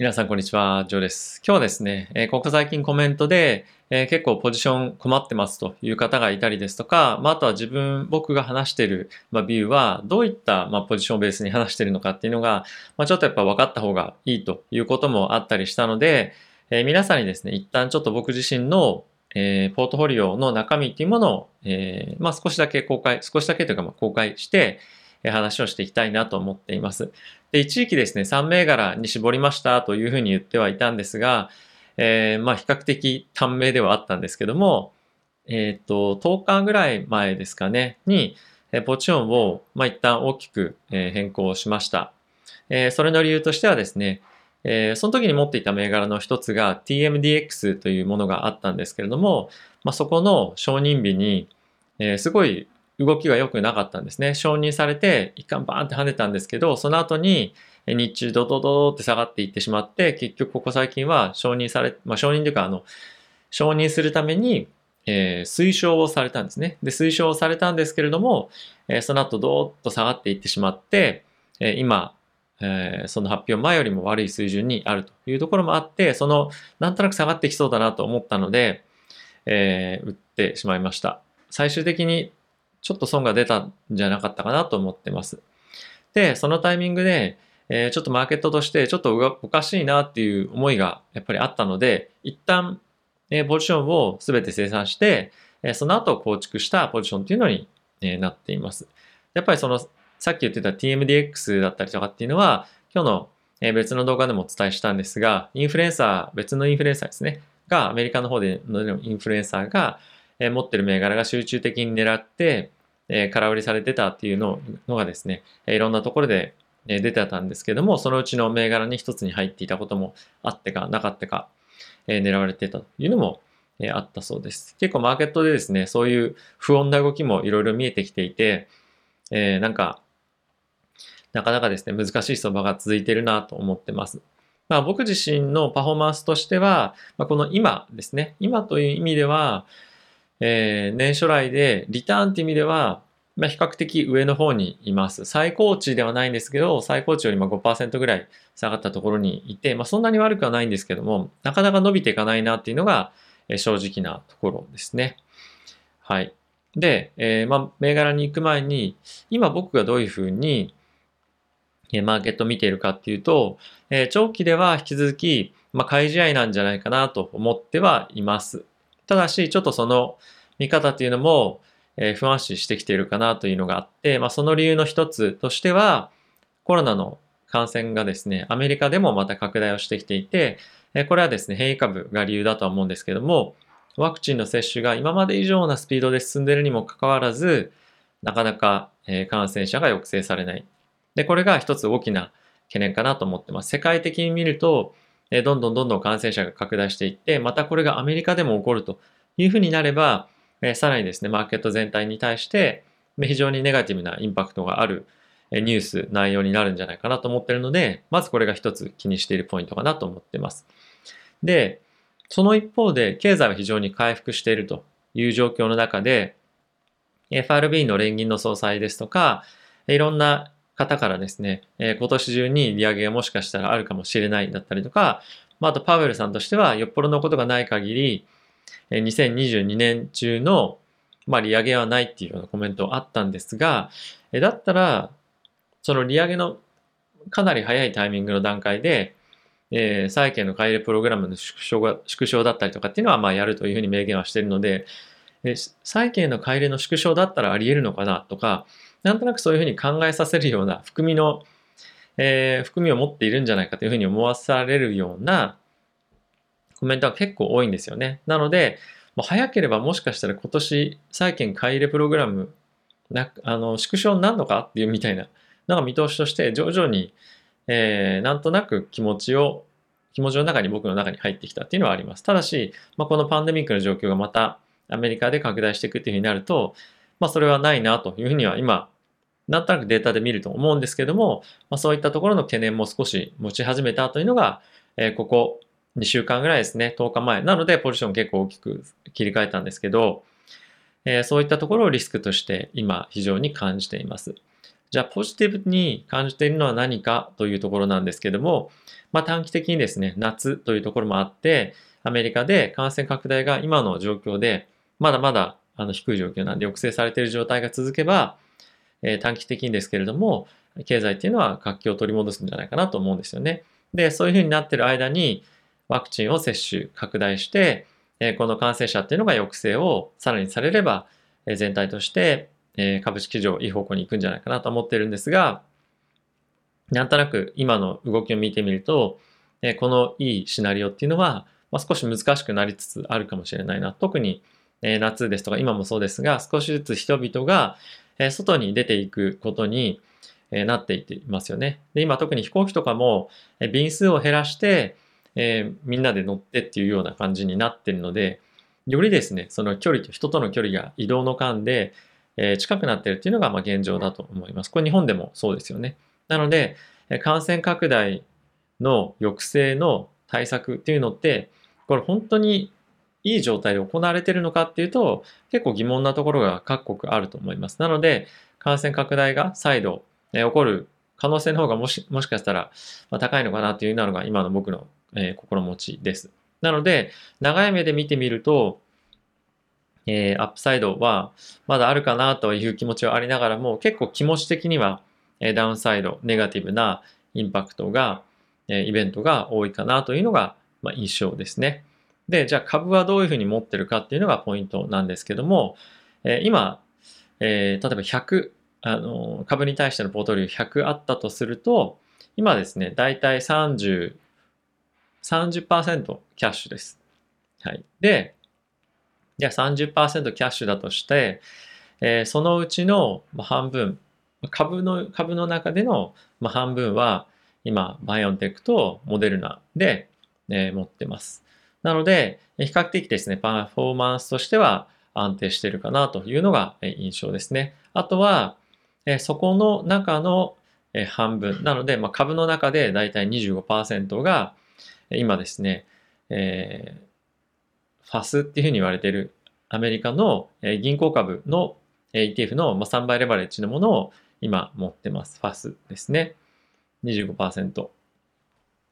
皆さん、こんにちは。ジョーです。今日はですね、え、ここ最近コメントで、え、結構ポジション困ってますという方がいたりですとか、まあ、とは自分、僕が話している、まあ、ビューは、どういった、ま、ポジションをベースに話しているのかっていうのが、ま、ちょっとやっぱ分かった方がいいということもあったりしたので、え、皆さんにですね、一旦ちょっと僕自身の、えー、ポートフォリオの中身っていうものを、えー、まあ、少しだけ公開、少しだけというか、まあ、公開して、話をしていきたいなと思っています。で、一時期ですね、3銘柄に絞りましたというふうに言ってはいたんですが、えー、まあ比較的短命ではあったんですけども、えっ、ー、と、10日ぐらい前ですかね、に、ポジションを、まあ、一旦大きく変更しました。え、それの理由としてはですね、え、その時に持っていた銘柄の一つが TMDX というものがあったんですけれども、まあ、そこの承認日に、え、すごい動きが良くなかったんですね。承認されて、一貫バーンって跳ねたんですけど、その後に日中ドドドドって下がっていってしまって、結局ここ最近は承認され、まあ承認というか、あの、承認するために、えー、推奨をされたんですね。で、推奨をされたんですけれども、えー、その後ドーッと下がっていってしまって、えー、今、え、その発表前よりも悪い水準にあるというところもあって、その、なんとなく下がってきそうだなと思ったので、え、売ってしまいました。最終的にちょっと損が出たんじゃなかったかなと思ってます。で、そのタイミングで、えー、ちょっとマーケットとしてちょっとおかしいなっていう思いがやっぱりあったので、一旦、えー、ポジションを全て生産して、えー、その後構築したポジションっていうのに、えー、なっています。やっぱりその、さっき言ってた TMDX だったりとかっていうのは、今日の別の動画でもお伝えしたんですが、インフルエンサー、別のインフルエンサーですね、が、アメリカの方でのインフルエンサーが、え持ってる銘柄が集中的に狙って、え空売りされてたっていうののがですね、えいろんなところで出てたんですけども、そのうちの銘柄に一つに入っていたこともあってかなかったか、え狙われてたというのもえあったそうです。結構マーケットでですね、そういう不穏な動きもいろいろ見えてきていて、え、なんか、なかなかですね、難しい相場が続いてるなと思ってます。まあ僕自身のパフォーマンスとしては、まあ、この今ですね、今という意味では、えー、年初来でリターンっていう意味では、まあ、比較的上の方にいます。最高値ではないんですけど、最高値よりも5%ぐらい下がったところにいて、まあ、そんなに悪くはないんですけども、なかなか伸びていかないなっていうのが、正直なところですね。はい。で、えー、まあ、銘柄に行く前に、今僕がどういうふうに、えマーケットを見ているかっていうと、えー、長期では引き続き、まあ、買い試合なんじゃないかなと思ってはいます。ただし、ちょっとその見方っていうのも、えー、不安視してきているかなというのがあって、まあ、その理由の一つとしては、コロナの感染がですね、アメリカでもまた拡大をしてきていて、えこれはですね、変異株が理由だとは思うんですけども、ワクチンの接種が今まで以上なスピードで進んでいるにもかかわらず、なかなか、え感染者が抑制されない。で、これが一つ大きな懸念かなと思ってます。世界的に見ると、えどんどんどんどん感染者が拡大していって、またこれがアメリカでも起こるというふうになれば、えさらにですね、マーケット全体に対して、非常にネガティブなインパクトがあるニュース、内容になるんじゃないかなと思ってるので、まずこれが一つ気にしているポイントかなと思っています。で、その一方で、経済は非常に回復しているという状況の中で、FRB の連銀の総裁ですとか、いろんな方からですね、えー、今年中に利上げがもしかしたらあるかもしれないだったりとか、まあ、あとパウエルさんとしてはよっぽどのことがない限り、えー、2022年中の、まあ、利上げはないっていうようなコメントあったんですが、えー、だったら、その利上げのかなり早いタイミングの段階で、えー、債券の買い入れプログラムの縮小が縮小だったりとかっていうのはまあやるというふうに明言はしているので、え、債券の買い入れの縮小だったらあり得るのかなとか、なんとなくそういうふうに考えさせるような含みの、えー、含みを持っているんじゃないかというふうに思わされるようなコメントは結構多いんですよね。なので、もう早ければもしかしたら今年債券買い入れプログラムなあの縮小になるのかっていうみたいなのが見通しとして徐々に、えー、なんとなく気持ちを気持ちの中に僕の中に入ってきたっていうのはあります。ただし、まあ、このパンデミックの状況がまたアメリカで拡大していくっていうふうになると、まあそれはないなというふうには今、なんとなくデータで見ると思うんですけども、まあ、そういったところの懸念も少し持ち始めたというのが、えー、ここ2週間ぐらいですね、10日前。なので、ポジション結構大きく切り替えたんですけど、えー、そういったところをリスクとして今非常に感じています。じゃあ、ポジティブに感じているのは何かというところなんですけども、まあ、短期的にですね、夏というところもあって、アメリカで感染拡大が今の状況で、まだまだあの低い状況なんで抑制されている状態が続けば、え、短期的にですけれども、経済っていうのは活気を取り戻すんじゃないかなと思うんですよね。で、そういうふうになってる間に、ワクチンを接種、拡大して、え、この感染者っていうのが抑制をさらにされれば、え、全体として、え、株式上いい方向に行くんじゃないかなと思ってるんですが、なんとなく今の動きを見てみると、えこのいいシナリオっていうのは、まあ、少し難しくなりつつあるかもしれないな。特に、え夏ですとか今もそうですが、少しずつ人々が、え外に出ていくことに、えなっていっていますよね。で、今特に飛行機とかも、え便数を減らして、えー、みんなで乗ってっていうような感じになってるので、よりですね、その距離と人との距離が移動の間で、えー、近くなってるっていうのがまあ現状だと思います。これ日本でもそうですよね。なので、え感染拡大の抑制の対策っていうのって、これ本当にいい状態で行われているのかっていうと、結構疑問なところが各国あると思います。なので、感染拡大が再度、え起こる可能性の方がもしもしかしたら、ま高いのかなというのが今の僕の、え心持ちです。なので、長い目で見てみると、えー、アップサイドはまだあるかなという気持ちはありながらも、結構気持ち的にはえダウンサイド、ネガティブなインパクトが、えイベントが多いかなというのが、ま印象ですね。で、じゃあ株はどういうふうに持ってるかっていうのがポイントなんですけども、え今、えー、例えば100、あの、株に対してのポートフォリオ100あったとすると、今ですね、だいたい30、30%キャッシュです。はい。で、じゃあ30%キャッシュだとして、えー、そのうちの半分、株の、株の中での、半分は今、バイオンテックとモデルナで、えー、持ってます。なので、比較的ですね、パフォーマンスとしては安定しているかなというのが印象ですね。あとは、そこの中の半分。なので、ま、株の中でだいたい25%が今ですね、えー、ファスっていうふうに言われているアメリカの銀行株の ETF の3倍レバレッジのものを今持ってます。ファスですね。25%。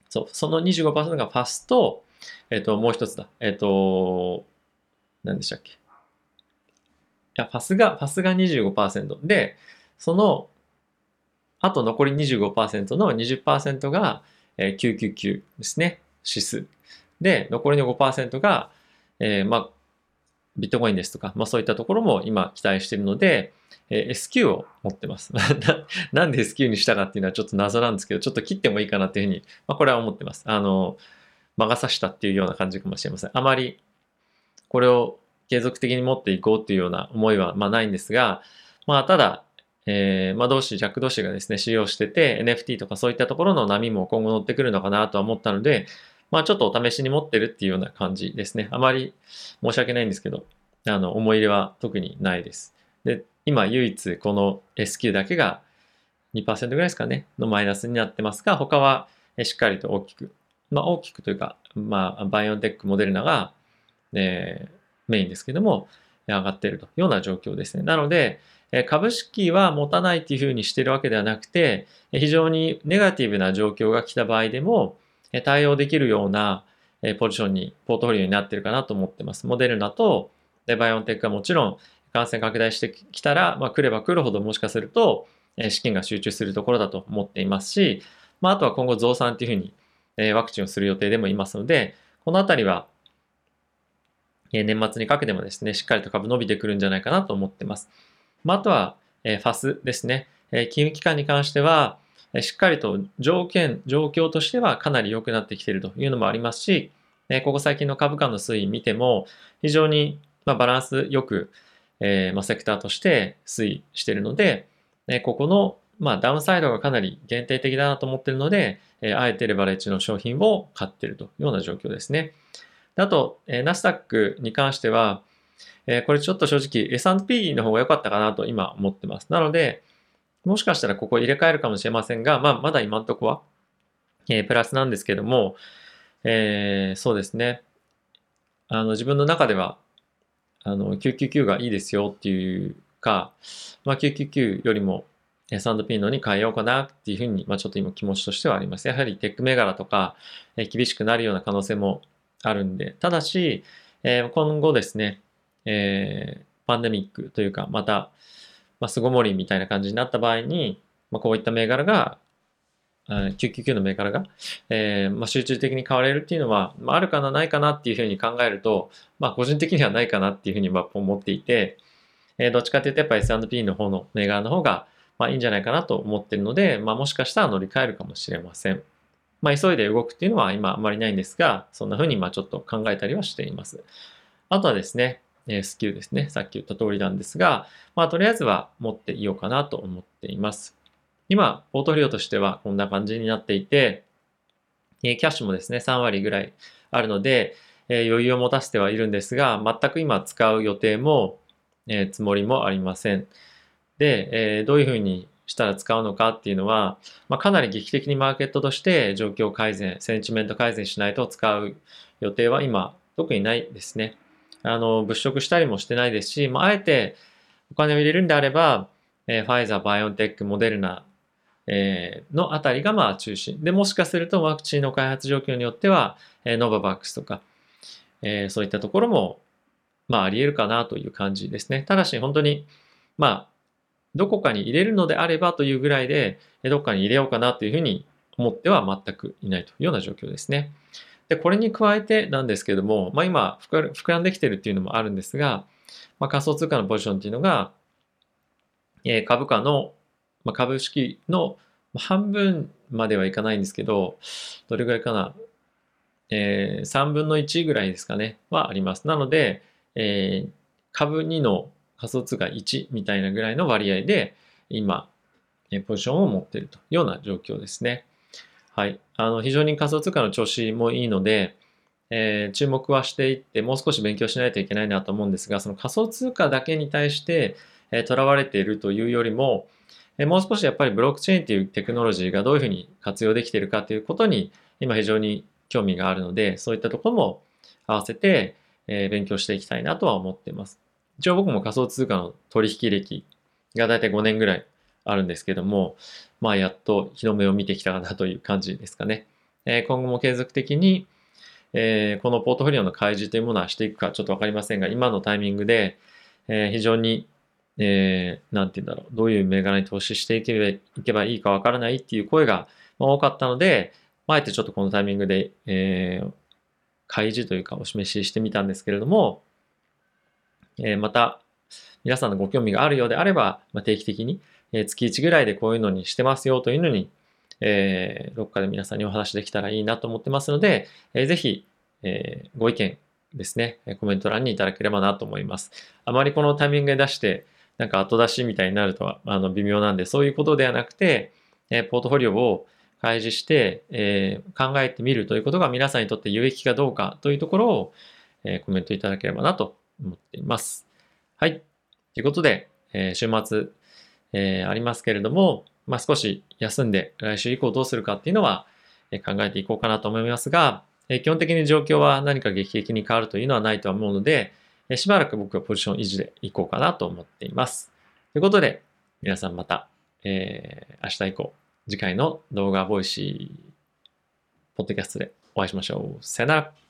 そう、その25%がファスと、えっ、ー、と、もう一つだ。えっ、ー、と、何でしたっけ？いや、ファスが、ファスが25%で、その、あと残り25%の20%が、えー、999ですね。指数。で、残りの5%が、えー、まあ、ビットコインですとか、まあそういったところも今期待しているので、えー、SQ を持ってます。なんで SQ にしたかっていうのはちょっと謎なんですけど、ちょっと切ってもいいかなっていうふうに、まあこれは思ってます。あの、魔が差したっていうような感じかもしれません。あまりこれを継続的に持っていこうっていうような思いはまないんですが、まあただ、えー、まあ同士、弱同士がですね、使用してて、NFT とかそういったところの波も今後乗ってくるのかなとは思ったので、まあちょっとお試しに持ってるっていうような感じですね。あまり申し訳ないんですけど、あの、思い入れは特にないです。で、今唯一この SQ だけが2%ぐらいですかね、のマイナスになってますが、他はしっかりと大きく、まあ大きくというか、まあバイオンテック、モデルナが、えー、メインですけども、上がっているというような状況ですね。なので、株式は持たないっていうふうにしているわけではなくて、非常にネガティブな状況が来た場合でも、対応できるようなポジションに、ポートフォリオになっているかなと思ってます。モデルナとバイオンテックはもちろん感染拡大してきたら、まあ、来れば来るほどもしかすると資金が集中するところだと思っていますし、まあ、あとは今後増産っていうふうにえワクチンをする予定でもいますので、このあたりはえ年末にかけてもですね、しっかりと株伸びてくるんじゃないかなと思ってます。まあ、とは、えファスですね。え金融機関に関しては、えしっかりと条件、状況としてはかなり良くなってきているというのもありますし、えここ最近の株価の推移見ても、非常にまバランスよく、えまセクターとして推移しているので、えここのまあダウンサイドがかなり限定的だなと思ってるので、えあえてレバレッジの商品を買っているというような状況ですね。あと、ナスダックに関しては、えこれちょっと正直 S&P の方が良かったかなと今思ってます。なので、もしかしたらここ入れ替えるかもしれませんが、まあ、まだ今んとこは、えー、プラスなんですけども、えー、そうですね。あの、自分の中では、あの、999がいいですよっていうか、まあ、999よりも、S&P のに変えようかなっていうふうに、まあ、ちょっと今気持ちとしてはあります。やはりテック銘柄とか、え厳しくなるような可能性もあるんで、ただし、え、今後ですね、えー、パンデミックというか、また、まあ、巣ごもりみたいな感じになった場合に、まあ、こういった銘柄が、999の銘柄が、えーまあ、集中的に買われるっていうのは、まあ、あるかな、ないかなっていうふうに考えると、まあ、個人的にはないかなっていうふうに思っていて、えー、どっちかというとやっぱ S&P の方の銘柄の方が、まあ、いいんじゃないかなと思ってるので、まあ、もしかしたら乗り換えるかもしれません。まあ、急いで動くっていうのは今あまりないんですが、そんな風にまあちょっと考えたりはしています。あとはですね、えスキルですね。さっき言った通りなんですが、まあ、とりあえずは持っていようかなと思っています。今、ポートフォリオとしてはこんな感じになっていて、えキャッシュもですね、3割ぐらいあるので、え余裕を持たせてはいるんですが、全く今使う予定も、えつもりもありません。で、えどういうふうにしたら使うのかっていうのは、まあ、かなり劇的にマーケットとして状況改善、センチメント改善しないと使う予定は今特にないですね。あの、物色したりもしてないですし、まあ、あえてお金を入れるんであれば、えー、ファイザー、バイオンテック、モデルナ、えー、のあたりがまあ中心。で、もしかするとワクチンの開発状況によっては、えー、ノババックスとか、えー、そういったところも、まああり得るかなという感じですね。ただし本当に、まあどこかに入れるのであればというぐらいで、どこかに入れようかなというふうに思っては全くいないというような状況ですね。で、これに加えてなんですけども、まあ今膨らんできてるっていうのもあるんですが、まあ、仮想通貨のポジションっていうのが、え、株価の、まあ、株式の半分まではいかないんですけど、どれぐらいかな、えー、3分の1ぐらいですかね、はあります。なので、えー、株2の仮想通貨1みたいなぐらいの割合で今、ポジションを持っているというような状況ですね。はい。あの、非常に仮想通貨の調子もいいので、えー、注目はしていって、もう少し勉強しないといけないなと思うんですが、その仮想通貨だけに対して、えー、囚われているというよりも、えー、もう少しやっぱりブロックチェーンというテクノロジーがどういうふうに活用できているかということに、今非常に興味があるので、そういったところも合わせて、え、勉強していきたいなとは思っています。一応僕も仮想通貨の取引歴がだいたい5年ぐらいあるんですけども、まあやっと日の目を見てきたかなという感じですかね。えー、今後も継続的に、えー、このポートフォリオの開示というものはしていくかちょっとわかりませんが、今のタイミングで、えー、非常に、えー、なんて言うんだろう、どういう銘柄に投資していけばいけばいいかわからないっていう声が多かったので、あえてちょっとこのタイミングで、えー、開示というかお示ししてみたんですけれども、えまた、皆さんのご興味があるようであれば、ま定期的に、え月1ぐらいでこういうのにしてますよというのに、えー、どっかで皆さんにお話できたらいいなと思ってますので、えー、ぜひ、えー、ご意見ですね、コメント欄にいただければなと思います。あまりこのタイミングで出して、なんか後出しみたいになるとはあの微妙なんで、そういうことではなくて、えポートフォリオを開示して、え考えてみるということが皆さんにとって有益かどうかというところを、えコメントいただければなと思っています。はい。ということで、えー、週末、えー、ありますけれども、まあ、少し休んで来週以降どうするかっていうのは、え考えていこうかなと思いますが、え基本的に状況は何か劇的に変わるというのはないとは思うので、えしばらく僕はポジション維持でいこうかなと思っています。ということで、皆さんまた、えー、明日以降、次回の動画 Voicy、ポッドキャストでお会いしましょう。さよなら。